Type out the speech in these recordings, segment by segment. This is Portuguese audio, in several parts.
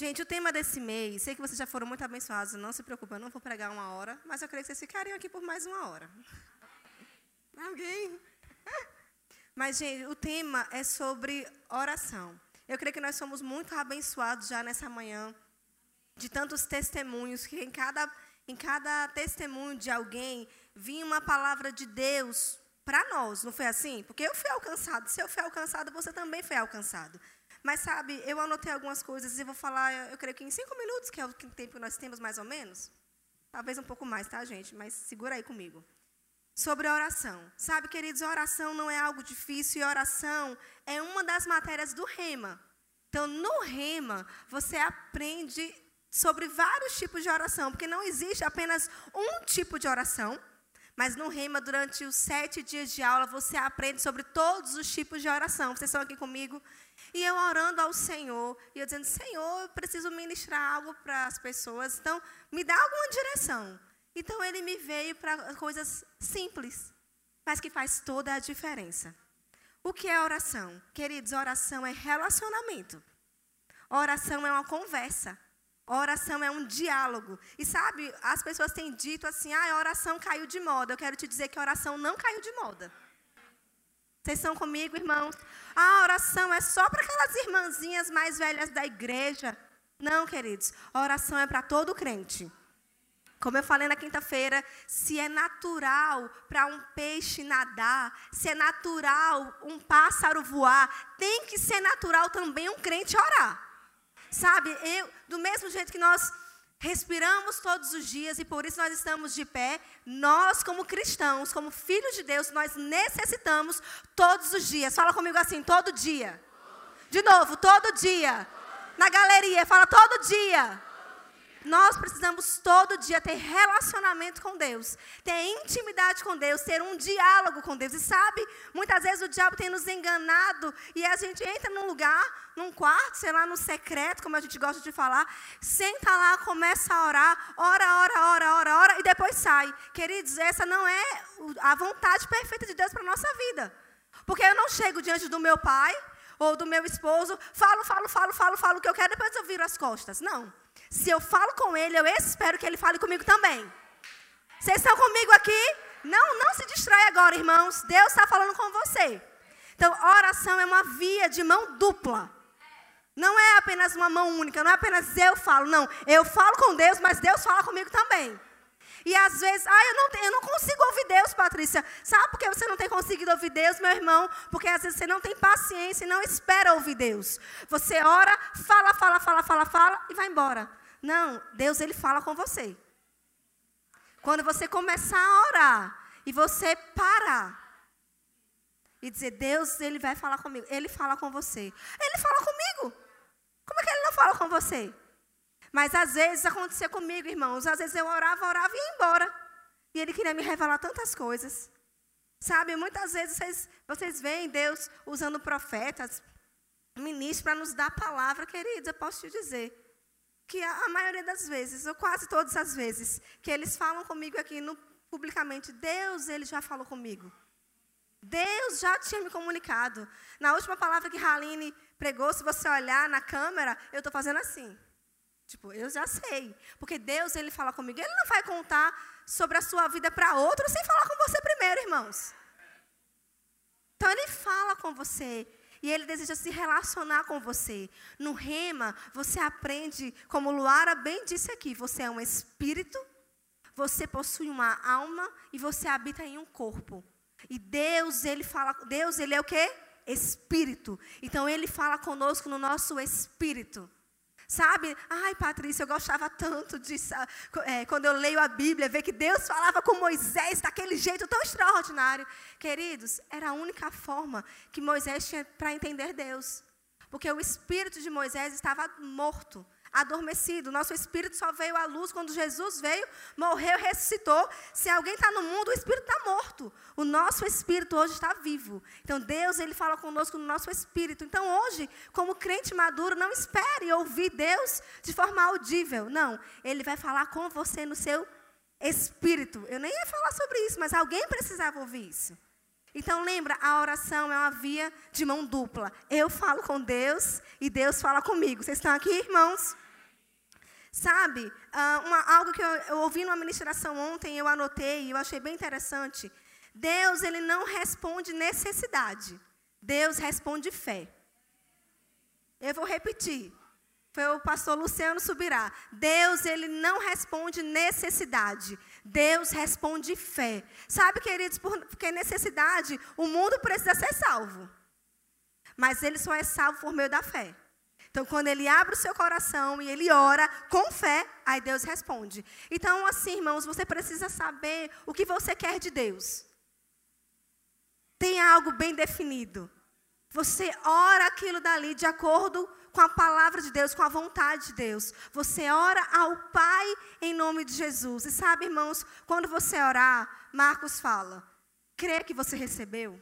Gente, o tema desse mês, sei que vocês já foram muito abençoados, não se preocupe, eu não vou pregar uma hora, mas eu queria que vocês ficariam aqui por mais uma hora. Alguém? Mas, gente, o tema é sobre oração. Eu creio que nós somos muito abençoados já nessa manhã, de tantos testemunhos, que em cada, em cada testemunho de alguém vinha uma palavra de Deus para nós, não foi assim? Porque eu fui alcançado, se eu fui alcançado, você também foi alcançado. Mas sabe, eu anotei algumas coisas e vou falar, eu creio que em cinco minutos, que é o tempo que nós temos mais ou menos. Talvez um pouco mais, tá, gente? Mas segura aí comigo. Sobre a oração. Sabe, queridos, oração não é algo difícil e oração é uma das matérias do rema. Então, no rema, você aprende sobre vários tipos de oração, porque não existe apenas um tipo de oração. Mas no Rema, durante os sete dias de aula, você aprende sobre todos os tipos de oração. Vocês estão aqui comigo? E eu orando ao Senhor, e eu dizendo, Senhor, eu preciso ministrar algo para as pessoas, então me dá alguma direção. Então ele me veio para coisas simples, mas que faz toda a diferença. O que é oração? Queridos, oração é relacionamento. Oração é uma conversa. Oração é um diálogo. E sabe, as pessoas têm dito assim: ah, a oração caiu de moda. Eu quero te dizer que a oração não caiu de moda. Vocês estão comigo, irmãos? A oração é só para aquelas irmãzinhas mais velhas da igreja. Não, queridos. A oração é para todo crente. Como eu falei na quinta-feira, se é natural para um peixe nadar, se é natural um pássaro voar, tem que ser natural também um crente orar. Sabe, eu, do mesmo jeito que nós respiramos todos os dias e por isso nós estamos de pé, nós, como cristãos, como filhos de Deus, nós necessitamos todos os dias. Fala comigo assim, todo dia. De novo, todo dia. Na galeria, fala todo dia. Nós precisamos todo dia ter relacionamento com Deus, ter intimidade com Deus, ter um diálogo com Deus. E sabe, muitas vezes o diabo tem nos enganado e a gente entra num lugar, num quarto, sei lá, no secreto, como a gente gosta de falar, senta lá, começa a orar, ora, ora, ora, ora, ora e depois sai. Queridos, essa não é a vontade perfeita de Deus para a nossa vida. Porque eu não chego diante do meu pai ou do meu esposo, falo, falo, falo, falo, falo o que eu quero, depois eu viro as costas. Não. Se eu falo com ele, eu espero que ele fale comigo também. Vocês estão comigo aqui? Não, não se distrai agora, irmãos. Deus está falando com você. Então, oração é uma via de mão dupla. Não é apenas uma mão única, não é apenas eu falo, não. Eu falo com Deus, mas Deus fala comigo também. E às vezes, ah, eu não, eu não consigo ouvir Deus, Patrícia. Sabe por que você não tem conseguido ouvir Deus, meu irmão? Porque às vezes você não tem paciência e não espera ouvir Deus. Você ora, fala, fala, fala, fala, fala e vai embora. Não, Deus ele fala com você. Quando você começar a orar e você parar e dizer, Deus, ele vai falar comigo. Ele fala com você. Ele fala comigo. Como é que ele não fala com você? Mas às vezes acontecia comigo, irmãos. Às vezes eu orava, orava e ia embora. E ele queria me revelar tantas coisas. Sabe, muitas vezes vocês, vocês veem Deus usando profetas, ministros para nos dar palavra, queridos. Eu posso te dizer que a, maioria das vezes, ou quase todas as vezes, que eles falam comigo aqui no, publicamente, Deus, ele já falou comigo. Deus já tinha me comunicado. Na última palavra que Haline pregou, se você olhar na câmera, eu estou fazendo assim. Tipo, eu já sei. Porque Deus, ele fala comigo. Ele não vai contar sobre a sua vida para outro sem falar com você primeiro, irmãos. Então, ele fala com você. E ele deseja se relacionar com você. No rema, você aprende, como Luara bem disse aqui, você é um espírito, você possui uma alma e você habita em um corpo. E Deus, ele fala, Deus, ele é o quê? Espírito. Então ele fala conosco no nosso espírito. Sabe? Ai, Patrícia, eu gostava tanto disso. É, quando eu leio a Bíblia, ver que Deus falava com Moisés daquele jeito tão extraordinário. Queridos, era a única forma que Moisés tinha para entender Deus. Porque o espírito de Moisés estava morto adormecido. Nosso espírito só veio à luz quando Jesus veio, morreu, ressuscitou. Se alguém está no mundo, o espírito está morto. O nosso espírito hoje está vivo. Então Deus ele fala conosco no nosso espírito. Então hoje, como crente maduro, não espere ouvir Deus de forma audível. Não, Ele vai falar com você no seu espírito. Eu nem ia falar sobre isso, mas alguém precisava ouvir isso. Então lembra, a oração é uma via de mão dupla. Eu falo com Deus e Deus fala comigo. Vocês estão aqui, irmãos? Sabe, uh, uma, algo que eu, eu ouvi numa ministração ontem, eu anotei e eu achei bem interessante. Deus, ele não responde necessidade. Deus responde fé. Eu vou repetir. Foi o pastor Luciano Subirá. Deus, ele não responde necessidade. Deus responde fé. Sabe, queridos, porque necessidade, o mundo precisa ser salvo. Mas ele só é salvo por meio da fé. Então, quando ele abre o seu coração e ele ora com fé, aí Deus responde. Então, assim, irmãos, você precisa saber o que você quer de Deus. Tem algo bem definido. Você ora aquilo dali de acordo com a palavra de Deus, com a vontade de Deus. Você ora ao Pai em nome de Jesus. E sabe, irmãos, quando você orar, Marcos fala: crê que você recebeu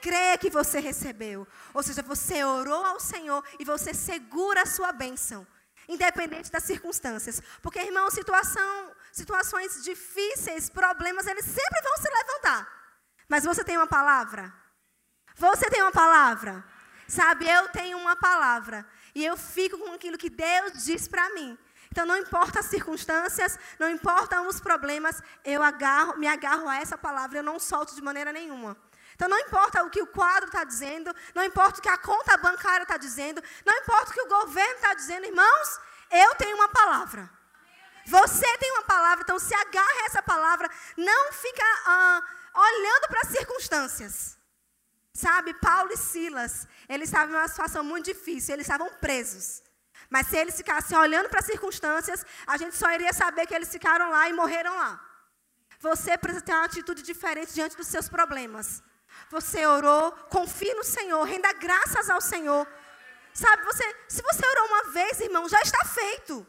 crê que você recebeu. Ou seja, você orou ao Senhor e você segura a sua bênção, independente das circunstâncias. Porque, irmão, situação, situações difíceis, problemas, eles sempre vão se levantar. Mas você tem uma palavra? Você tem uma palavra? Sabe, eu tenho uma palavra. E eu fico com aquilo que Deus diz para mim. Então, não importa as circunstâncias, não importam os problemas, eu agarro, me agarro a essa palavra, eu não solto de maneira nenhuma. Então não importa o que o quadro está dizendo, não importa o que a conta bancária está dizendo, não importa o que o governo está dizendo, irmãos, eu tenho uma palavra. Você tem uma palavra, então se agarre a essa palavra, não fica ah, olhando para as circunstâncias. Sabe, Paulo e Silas, eles estavam em uma situação muito difícil, eles estavam presos. Mas se eles ficassem olhando para as circunstâncias, a gente só iria saber que eles ficaram lá e morreram lá. Você precisa ter uma atitude diferente diante dos seus problemas. Você orou, confie no Senhor, renda graças ao Senhor. Sabe, você, se você orou uma vez, irmão, já está feito.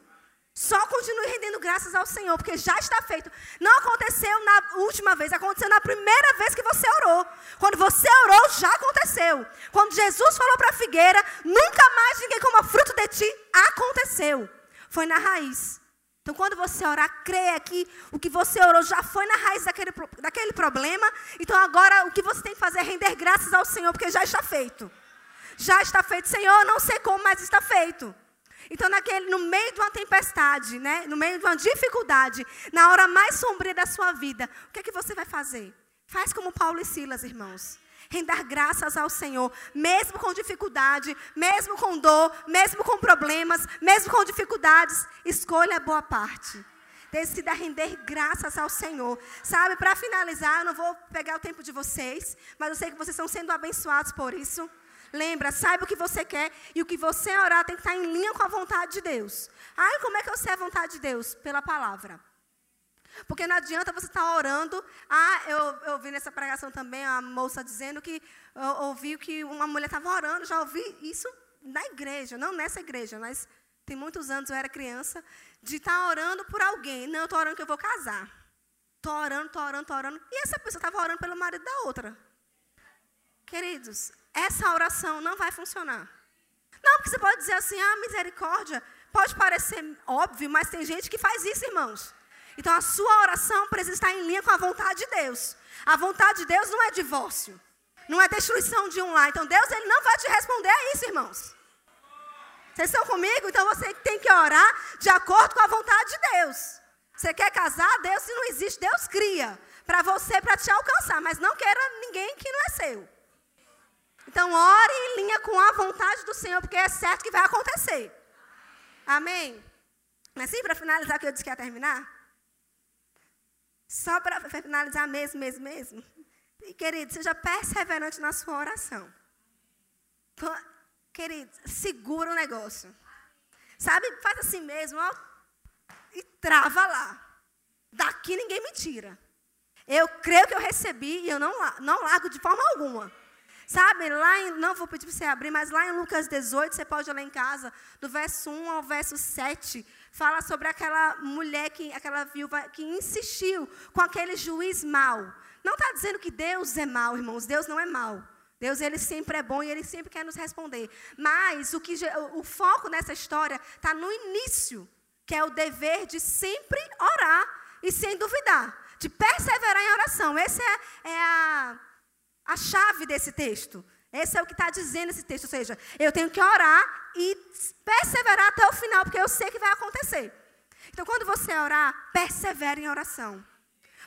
Só continue rendendo graças ao Senhor, porque já está feito. Não aconteceu na última vez, aconteceu na primeira vez que você orou. Quando você orou, já aconteceu. Quando Jesus falou para a figueira, nunca mais ninguém coma fruto de ti, aconteceu. Foi na raiz. Então, quando você orar, creia que o que você orou já foi na raiz daquele, daquele problema. Então, agora o que você tem que fazer é render graças ao Senhor, porque já está feito. Já está feito. Senhor, não sei como, mas está feito. Então, naquele, no meio de uma tempestade, né, no meio de uma dificuldade, na hora mais sombria da sua vida, o que é que você vai fazer? Faz como Paulo e Silas, irmãos render graças ao Senhor, mesmo com dificuldade, mesmo com dor, mesmo com problemas, mesmo com dificuldades, escolha a boa parte. Decida render graças ao Senhor. Sabe, para finalizar, eu não vou pegar o tempo de vocês, mas eu sei que vocês estão sendo abençoados por isso. Lembra, saiba o que você quer e o que você orar tem que estar em linha com a vontade de Deus. Ai, como é que eu sei a vontade de Deus? Pela palavra. Porque não adianta você estar orando. Ah, eu, eu vi nessa pregação também a moça dizendo que ouviu que uma mulher estava orando. Já ouvi isso na igreja, não nessa igreja, mas tem muitos anos eu era criança, de estar orando por alguém. Não, eu estou orando que eu vou casar. Estou orando, estou orando, estou orando. E essa pessoa estava orando pelo marido da outra. Queridos, essa oração não vai funcionar. Não, porque você pode dizer assim, ah, misericórdia. Pode parecer óbvio, mas tem gente que faz isso, irmãos. Então a sua oração precisa estar em linha com a vontade de Deus. A vontade de Deus não é divórcio, não é destruição de um lar. Então Deus ele não vai te responder a isso, irmãos. Vocês estão comigo? Então você tem que orar de acordo com a vontade de Deus. Você quer casar? Deus, se não existe, Deus cria para você, para te alcançar, mas não queira ninguém que não é seu. Então ore em linha com a vontade do Senhor, porque é certo que vai acontecer. Amém? Assim, para finalizar, que eu disse que ia terminar. Só para finalizar mesmo, mesmo, mesmo. E, querido, seja perseverante na sua oração. Querido, segura o negócio. Sabe, faz assim mesmo, ó. E trava lá. Daqui ninguém me tira. Eu creio que eu recebi e eu não, não largo de forma alguma. Sabe, lá em, não vou pedir para você abrir, mas lá em Lucas 18, você pode ler em casa, do verso 1 ao verso 7, fala sobre aquela mulher, que, aquela viúva que insistiu com aquele juiz mau. Não está dizendo que Deus é mau, irmãos, Deus não é mau. Deus ele sempre é bom e ele sempre quer nos responder. Mas o, que, o foco nessa história está no início, que é o dever de sempre orar e sem duvidar, de perseverar em oração. Essa é, é a, a chave desse texto. Esse é o que está dizendo esse texto. Ou seja, eu tenho que orar e perseverar até o final porque eu sei que vai acontecer. Então, quando você orar, persevere em oração.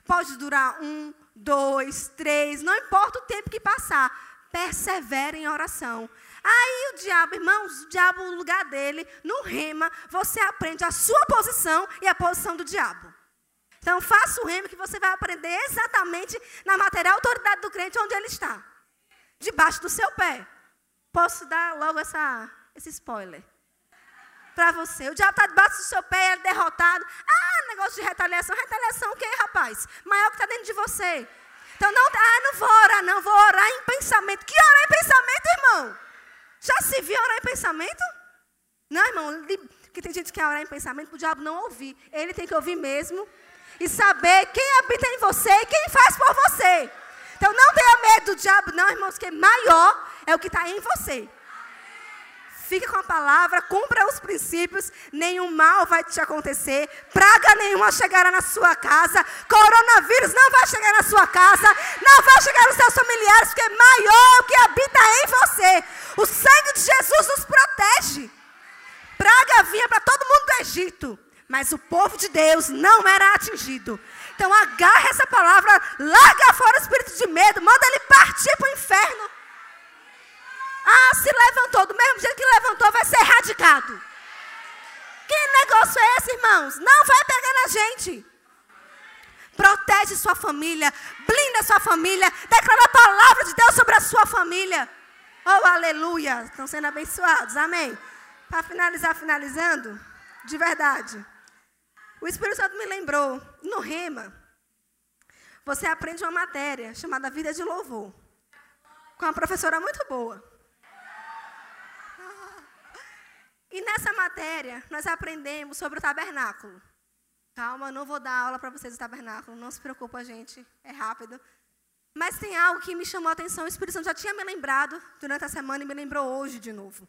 Pode durar um, dois, três, não importa o tempo que passar, persevere em oração. Aí o diabo, irmãos, o diabo, o lugar dele, no rema, você aprende a sua posição e a posição do diabo. Então, faça o rema que você vai aprender exatamente na matéria autoridade do crente onde ele está. Debaixo do seu pé. Posso dar logo essa, esse spoiler para você. O diabo está debaixo do seu pé, ele é derrotado. Ah, negócio de retaliação. Retaliação o quê, rapaz? Maior que está dentro de você. Então, não, ah, não vou orar, não. Vou orar em pensamento. Que orar em pensamento, irmão? Já se viu orar em pensamento? Não, irmão. Que tem gente que quer orar em pensamento para o diabo não ouvir. Ele tem que ouvir mesmo. E saber quem habita em você e quem faz por você. Então, não tenha medo do diabo, não, irmãos, que maior é o que está em você. Fique com a palavra, cumpra os princípios, nenhum mal vai te acontecer, praga nenhuma chegará na sua casa, coronavírus não vai chegar na sua casa, não vai chegar nos seus familiares, porque maior é o que habita em você. O sangue de Jesus nos protege. Praga vinha para todo mundo do Egito, mas o povo de Deus não era atingido. Então agarra essa palavra, larga fora o espírito de medo, manda ele partir para o inferno. Ah, se levantou, do mesmo jeito que levantou, vai ser erradicado. Que negócio é esse, irmãos? Não vai pegar na gente. Protege sua família, blinda sua família, declara a palavra de Deus sobre a sua família. Oh, aleluia! Estão sendo abençoados, amém. Para finalizar, finalizando, de verdade. O Espírito Santo me lembrou, no Rema, você aprende uma matéria chamada Vida de Louvor, com uma professora muito boa. E nessa matéria, nós aprendemos sobre o tabernáculo. Calma, não vou dar aula para vocês do tabernáculo, não se preocupa, gente, é rápido. Mas tem algo que me chamou a atenção, o Espírito Santo já tinha me lembrado durante a semana e me lembrou hoje de novo.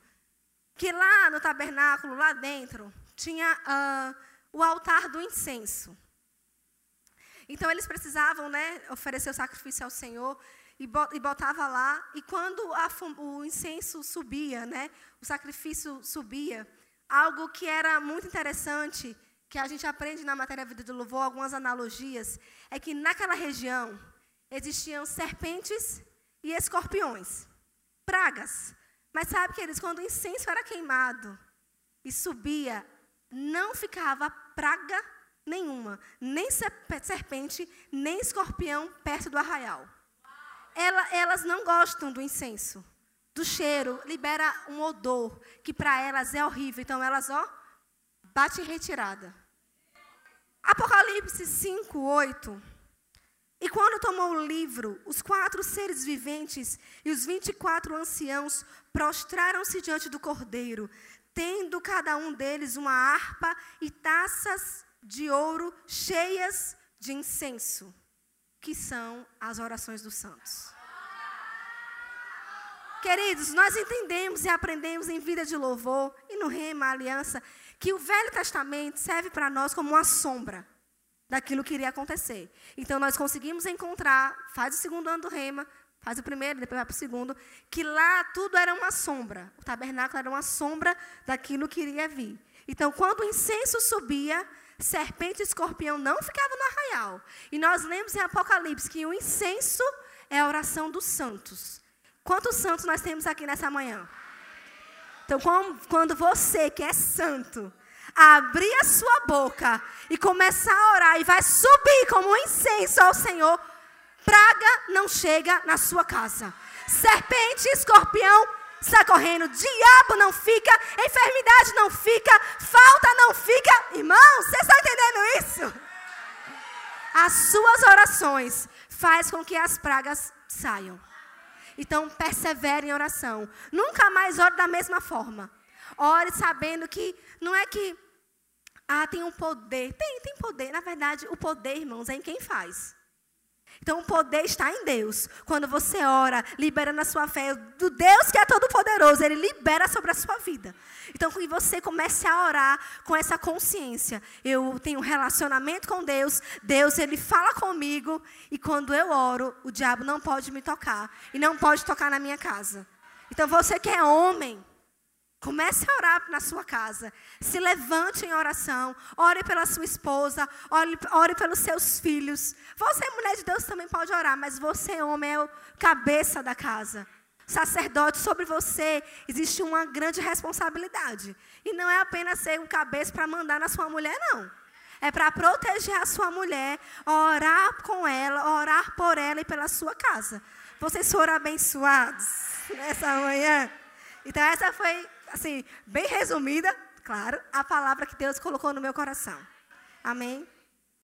Que lá no tabernáculo, lá dentro, tinha uh, o altar do incenso. Então eles precisavam né, oferecer o sacrifício ao Senhor e botava lá, e quando a, o incenso subia, né, o sacrifício subia, algo que era muito interessante, que a gente aprende na matéria Vida do Louvor, algumas analogias, é que naquela região existiam serpentes e escorpiões, pragas. Mas sabe, queridos, quando o incenso era queimado e subia, não ficava praga nenhuma, nem serpente, nem escorpião perto do arraial ela, elas não gostam do incenso, do cheiro, libera um odor que para elas é horrível. Então elas, ó, bate em retirada. Apocalipse 5, 8. E quando tomou o livro, os quatro seres viventes e os vinte e quatro anciãos prostraram-se diante do cordeiro, tendo cada um deles uma harpa e taças de ouro cheias de incenso que são as orações dos santos. Queridos, nós entendemos e aprendemos em vida de louvor e no rema, aliança, que o Velho Testamento serve para nós como uma sombra daquilo que iria acontecer. Então nós conseguimos encontrar, faz o segundo ano do rema, faz o primeiro, depois vai para o segundo, que lá tudo era uma sombra. O tabernáculo era uma sombra daquilo que iria vir. Então, quando o incenso subia, serpente e escorpião não ficavam no arraial. E nós lemos em Apocalipse que o incenso é a oração dos santos. Quantos santos nós temos aqui nessa manhã? Então, quando você que é santo, abrir a sua boca e começar a orar e vai subir como um incenso ao Senhor, praga não chega na sua casa. Serpente, escorpião sai correndo. Diabo não fica, enfermidade não fica, falta não fica. Irmão, você está entendendo isso? As suas orações faz com que as pragas saiam. Então, persevere em oração. Nunca mais ore da mesma forma. Ore sabendo que não é que ah, tem um poder. Tem, tem poder. Na verdade, o poder, irmãos, é em quem faz. Então o poder está em Deus. Quando você ora, liberando a sua fé do Deus que é todo poderoso, ele libera sobre a sua vida. Então que você comece a orar com essa consciência. Eu tenho um relacionamento com Deus, Deus ele fala comigo e quando eu oro, o diabo não pode me tocar e não pode tocar na minha casa. Então você que é homem, Comece a orar na sua casa. Se levante em oração. Ore pela sua esposa. Ore, ore pelos seus filhos. Você, mulher de Deus, também pode orar, mas você, homem, é o cabeça da casa. Sacerdote, sobre você existe uma grande responsabilidade. E não é apenas ser o cabeça para mandar na sua mulher, não. É para proteger a sua mulher, orar com ela, orar por ela e pela sua casa. Vocês foram abençoados nessa manhã? Então, essa foi assim, bem resumida, claro, a palavra que Deus colocou no meu coração. Amém?